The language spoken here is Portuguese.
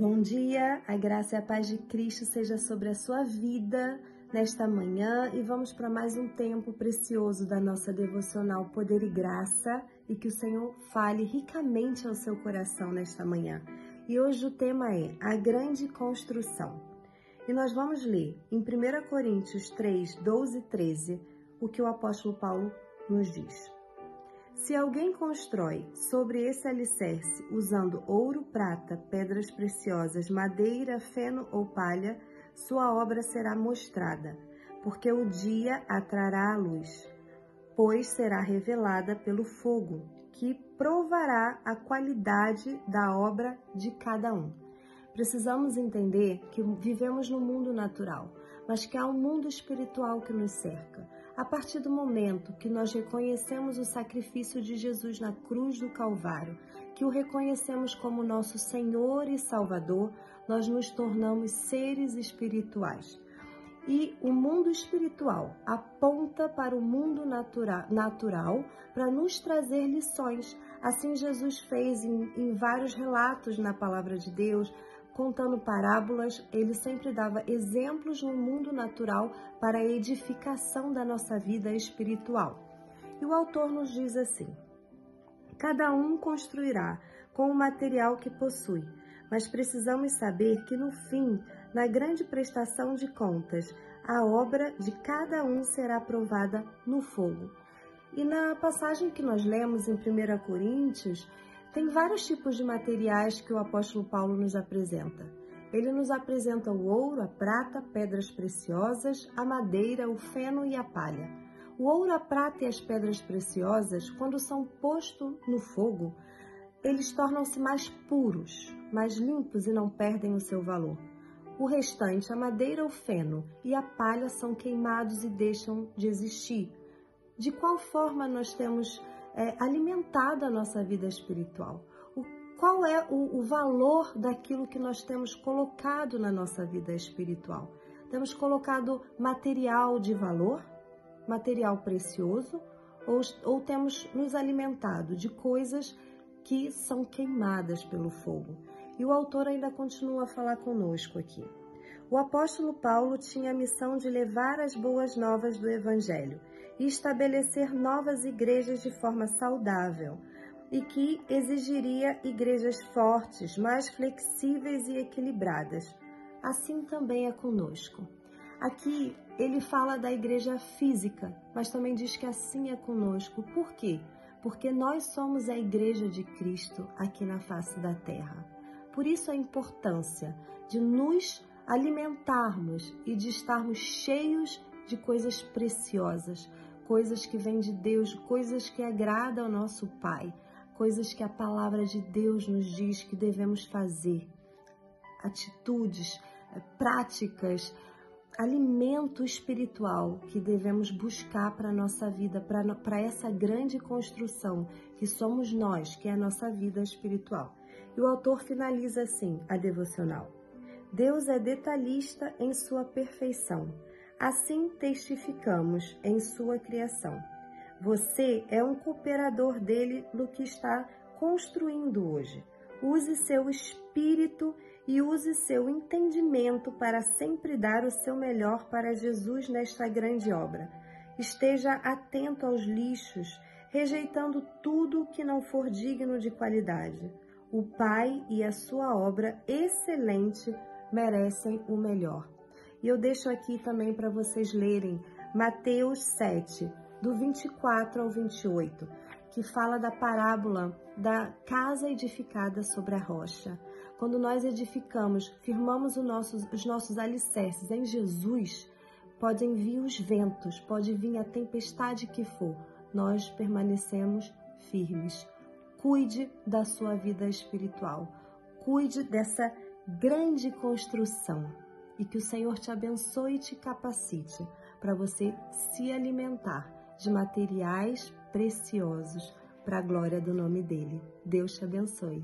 Bom dia, a graça e a paz de Cristo seja sobre a sua vida nesta manhã e vamos para mais um tempo precioso da nossa devocional Poder e Graça e que o Senhor fale ricamente ao seu coração nesta manhã. E hoje o tema é a grande construção. E nós vamos ler em 1 Coríntios 3, 12 e 13 o que o apóstolo Paulo nos diz. Se alguém constrói sobre esse alicerce usando ouro, prata, pedras preciosas, madeira, feno ou palha, sua obra será mostrada, porque o dia atrará a luz, pois será revelada pelo fogo, que provará a qualidade da obra de cada um. Precisamos entender que vivemos no mundo natural, mas que há um mundo espiritual que nos cerca. A partir do momento que nós reconhecemos o sacrifício de Jesus na cruz do Calvário, que o reconhecemos como nosso Senhor e Salvador, nós nos tornamos seres espirituais. E o mundo espiritual aponta para o mundo natura, natural para nos trazer lições. Assim, Jesus fez em, em vários relatos na palavra de Deus, contando parábolas, ele sempre dava exemplos no mundo natural para a edificação da nossa vida espiritual. E o autor nos diz assim: Cada um construirá com o material que possui, mas precisamos saber que no fim, na grande prestação de contas, a obra de cada um será provada no fogo. E na passagem que nós lemos em 1 Coríntios, tem vários tipos de materiais que o apóstolo Paulo nos apresenta. Ele nos apresenta o ouro, a prata, pedras preciosas, a madeira, o feno e a palha. O ouro, a prata e as pedras preciosas, quando são postos no fogo, eles tornam-se mais puros, mais limpos e não perdem o seu valor. O restante, a madeira, o feno e a palha são queimados e deixam de existir. De qual forma nós temos é, alimentado a nossa vida espiritual. O, qual é o, o valor daquilo que nós temos colocado na nossa vida espiritual? Temos colocado material de valor, material precioso, ou, ou temos nos alimentado de coisas que são queimadas pelo fogo. E o autor ainda continua a falar conosco aqui. O apóstolo Paulo tinha a missão de levar as boas novas do Evangelho e estabelecer novas igrejas de forma saudável e que exigiria igrejas fortes, mais flexíveis e equilibradas. Assim também é conosco. Aqui ele fala da igreja física, mas também diz que assim é conosco. Por quê? Porque nós somos a igreja de Cristo aqui na face da terra. Por isso a importância de nos alimentarmos e de estarmos cheios de coisas preciosas, coisas que vêm de Deus, coisas que agradam ao nosso Pai, coisas que a palavra de Deus nos diz que devemos fazer, atitudes, eh, práticas, alimento espiritual que devemos buscar para a nossa vida, para essa grande construção que somos nós, que é a nossa vida espiritual. E o autor finaliza assim a devocional. Deus é detalhista em sua perfeição Assim testificamos em sua criação. Você é um cooperador dele no que está construindo hoje. Use seu espírito e use seu entendimento para sempre dar o seu melhor para Jesus nesta grande obra. Esteja atento aos lixos, rejeitando tudo que não for digno de qualidade. O Pai e a sua obra excelente merecem o melhor. E eu deixo aqui também para vocês lerem Mateus 7, do 24 ao 28, que fala da parábola da casa edificada sobre a rocha. Quando nós edificamos, firmamos nossos, os nossos alicerces em Jesus, podem vir os ventos, pode vir a tempestade que for, nós permanecemos firmes. Cuide da sua vida espiritual, cuide dessa grande construção e que o Senhor te abençoe e te capacite para você se alimentar de materiais preciosos para a glória do nome dele. Deus te abençoe.